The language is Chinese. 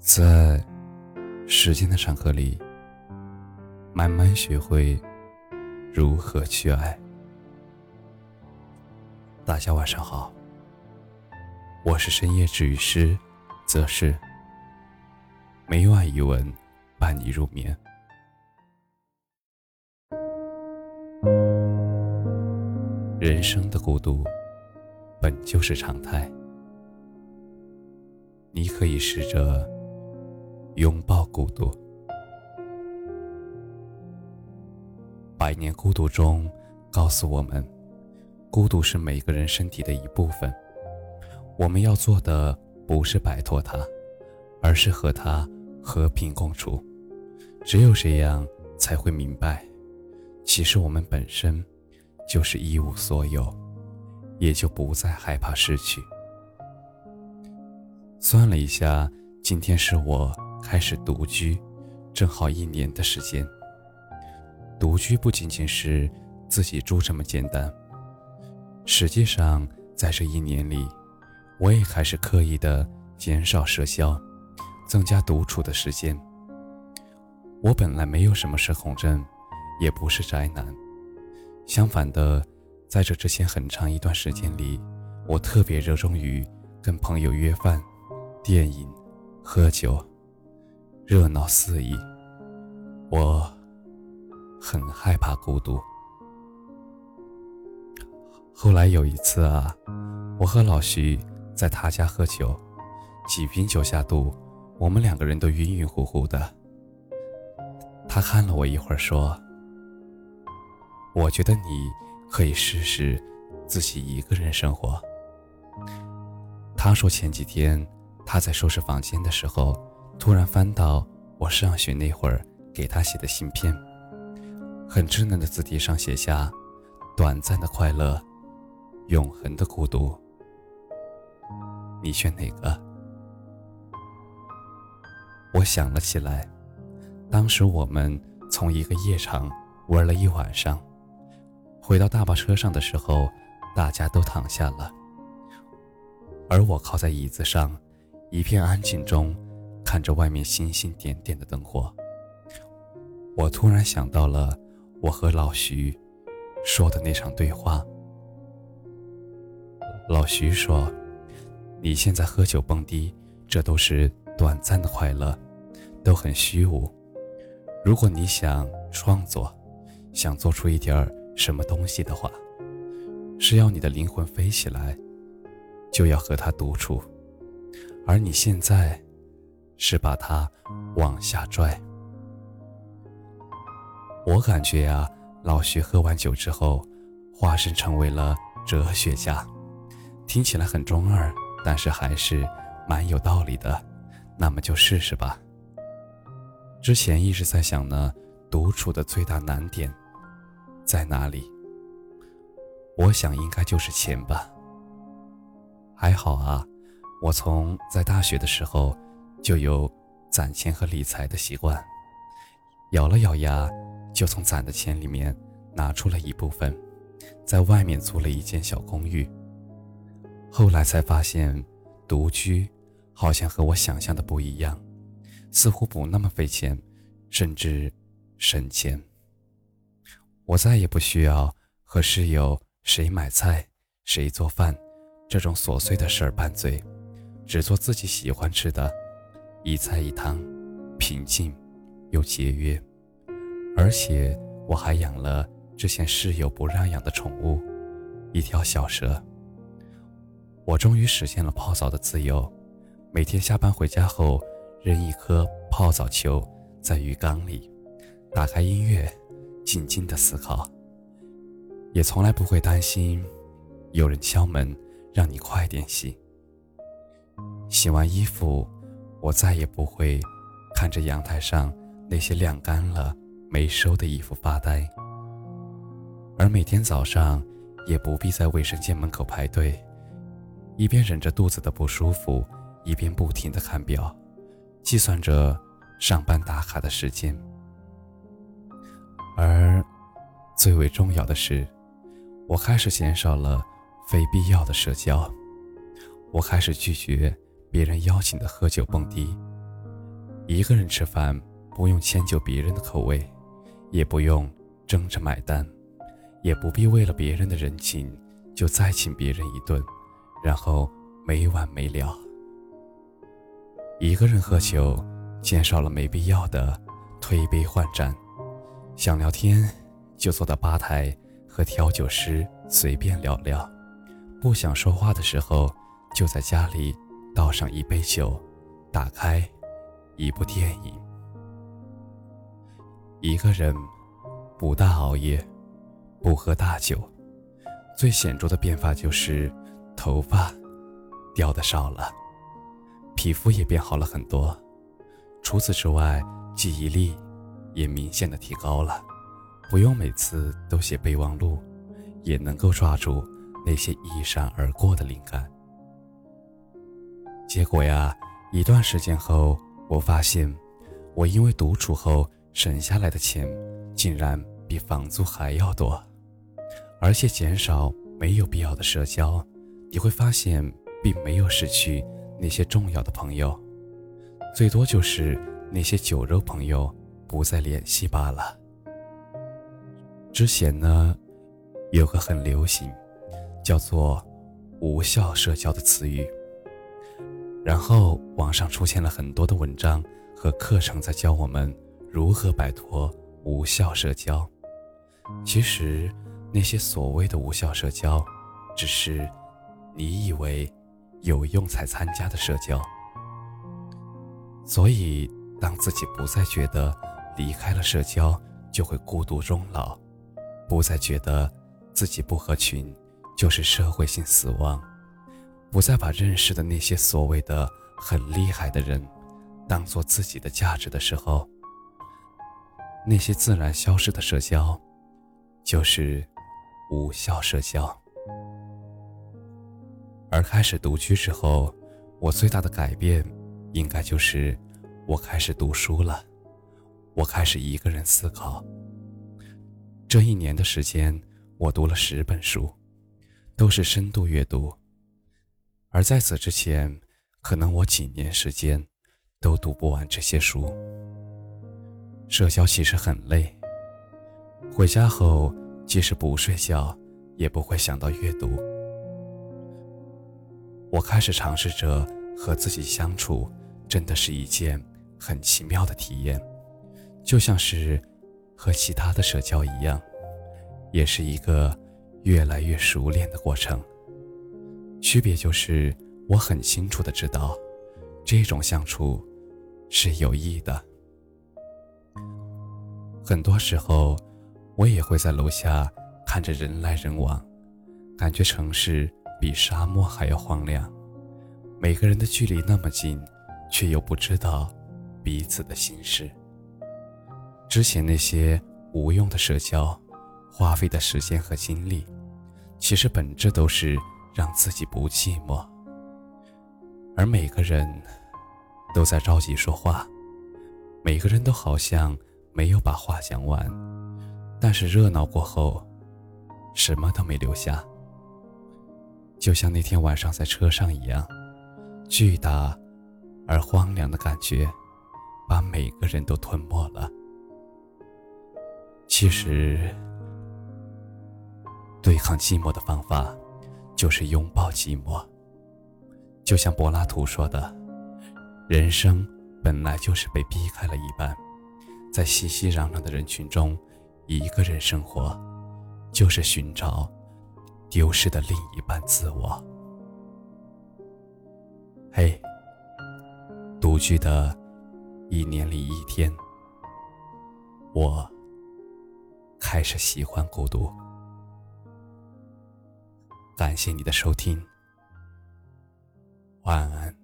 在时间的长河里，慢慢学会如何去爱。大家晚上好，我是深夜治愈师则是每晚一文伴你入眠。人生的孤独本就是常态，你可以试着拥抱孤独。百年孤独中告诉我们，孤独是每个人身体的一部分。我们要做的不是摆脱它，而是和它和平共处。只有这样，才会明白，其实我们本身。就是一无所有，也就不再害怕失去。算了一下，今天是我开始独居，正好一年的时间。独居不仅仅是自己住这么简单，实际上在这一年里，我也开始刻意的减少社交，增加独处的时间。我本来没有什么社恐症，也不是宅男。相反的，在这之前很长一段时间里，我特别热衷于跟朋友约饭、电影、喝酒，热闹肆意。我很害怕孤独。后来有一次啊，我和老徐在他家喝酒，几瓶酒下肚，我们两个人都晕晕乎乎的。他看了我一会儿，说。我觉得你可以试试自己一个人生活。他说前几天他在收拾房间的时候，突然翻到我上学那会儿给他写的信片，很稚嫩的字体上写下“短暂的快乐，永恒的孤独”。你选哪个？我想了起来，当时我们从一个夜场玩了一晚上。回到大巴车上的时候，大家都躺下了，而我靠在椅子上，一片安静中，看着外面星星点点的灯火。我突然想到了我和老徐说的那场对话。老徐说：“你现在喝酒蹦迪，这都是短暂的快乐，都很虚无。如果你想创作，想做出一点儿……”什么东西的话，是要你的灵魂飞起来，就要和他独处，而你现在是把他往下拽。我感觉啊，老徐喝完酒之后，化身成为了哲学家，听起来很中二，但是还是蛮有道理的。那么就试试吧。之前一直在想呢，独处的最大难点。在哪里？我想应该就是钱吧。还好啊，我从在大学的时候就有攒钱和理财的习惯。咬了咬牙，就从攒的钱里面拿出了一部分，在外面租了一间小公寓。后来才发现，独居好像和我想象的不一样，似乎不那么费钱，甚至省钱。我再也不需要和室友谁买菜、谁做饭这种琐碎的事儿拌嘴，只做自己喜欢吃的，一菜一汤，平静又节约。而且我还养了之前室友不让养的宠物，一条小蛇。我终于实现了泡澡的自由，每天下班回家后扔一颗泡澡球在浴缸里，打开音乐。静静的思考，也从来不会担心有人敲门让你快点洗。洗完衣服，我再也不会看着阳台上那些晾干了没收的衣服发呆。而每天早上，也不必在卫生间门口排队，一边忍着肚子的不舒服，一边不停的看表，计算着上班打卡的时间。而最为重要的是，我开始减少了非必要的社交，我开始拒绝别人邀请的喝酒蹦迪，一个人吃饭不用迁就别人的口味，也不用争着买单，也不必为了别人的人情就再请别人一顿，然后没完没了。一个人喝酒，减少了没必要的推杯换盏，想聊天就坐到吧台和调酒师随便聊聊，不想说话的时候就在家里倒上一杯酒，打开。一部电影，一个人不大熬夜，不喝大酒，最显著的变化就是头发掉的少了，皮肤也变好了很多。除此之外，记忆力也明显的提高了，不用每次都写备忘录，也能够抓住那些一闪而过的灵感。结果呀，一段时间后。我发现，我因为独处后省下来的钱，竟然比房租还要多，而且减少没有必要的社交，你会发现，并没有失去那些重要的朋友，最多就是那些酒肉朋友不再联系罢了。之前呢，有个很流行，叫做“无效社交”的词语。然后网上出现了很多的文章和课程，在教我们如何摆脱无效社交。其实，那些所谓的无效社交，只是你以为有用才参加的社交。所以，当自己不再觉得离开了社交就会孤独终老，不再觉得自己不合群就是社会性死亡。不再把认识的那些所谓的很厉害的人，当做自己的价值的时候，那些自然消失的社交，就是无效社交。而开始独居之后，我最大的改变，应该就是我开始读书了，我开始一个人思考。这一年的时间，我读了十本书，都是深度阅读。而在此之前，可能我几年时间都读不完这些书。社交其实很累，回家后即使不睡觉，也不会想到阅读。我开始尝试着和自己相处，真的是一件很奇妙的体验，就像是和其他的社交一样，也是一个越来越熟练的过程。区别就是，我很清楚的知道，这种相处是有益的。很多时候，我也会在楼下看着人来人往，感觉城市比沙漠还要荒凉。每个人的距离那么近，却又不知道彼此的心事。之前那些无用的社交，花费的时间和精力，其实本质都是。让自己不寂寞，而每个人都在着急说话，每个人都好像没有把话讲完，但是热闹过后，什么都没留下，就像那天晚上在车上一样，巨大而荒凉的感觉，把每个人都吞没了。其实，对抗寂寞的方法。就是拥抱寂寞，就像柏拉图说的：“人生本来就是被逼开了一半，在熙熙攘攘的人群中，一个人生活，就是寻找丢失的另一半自我。”嘿，独居的一年里一天，我开始喜欢孤独。感谢你的收听，晚安。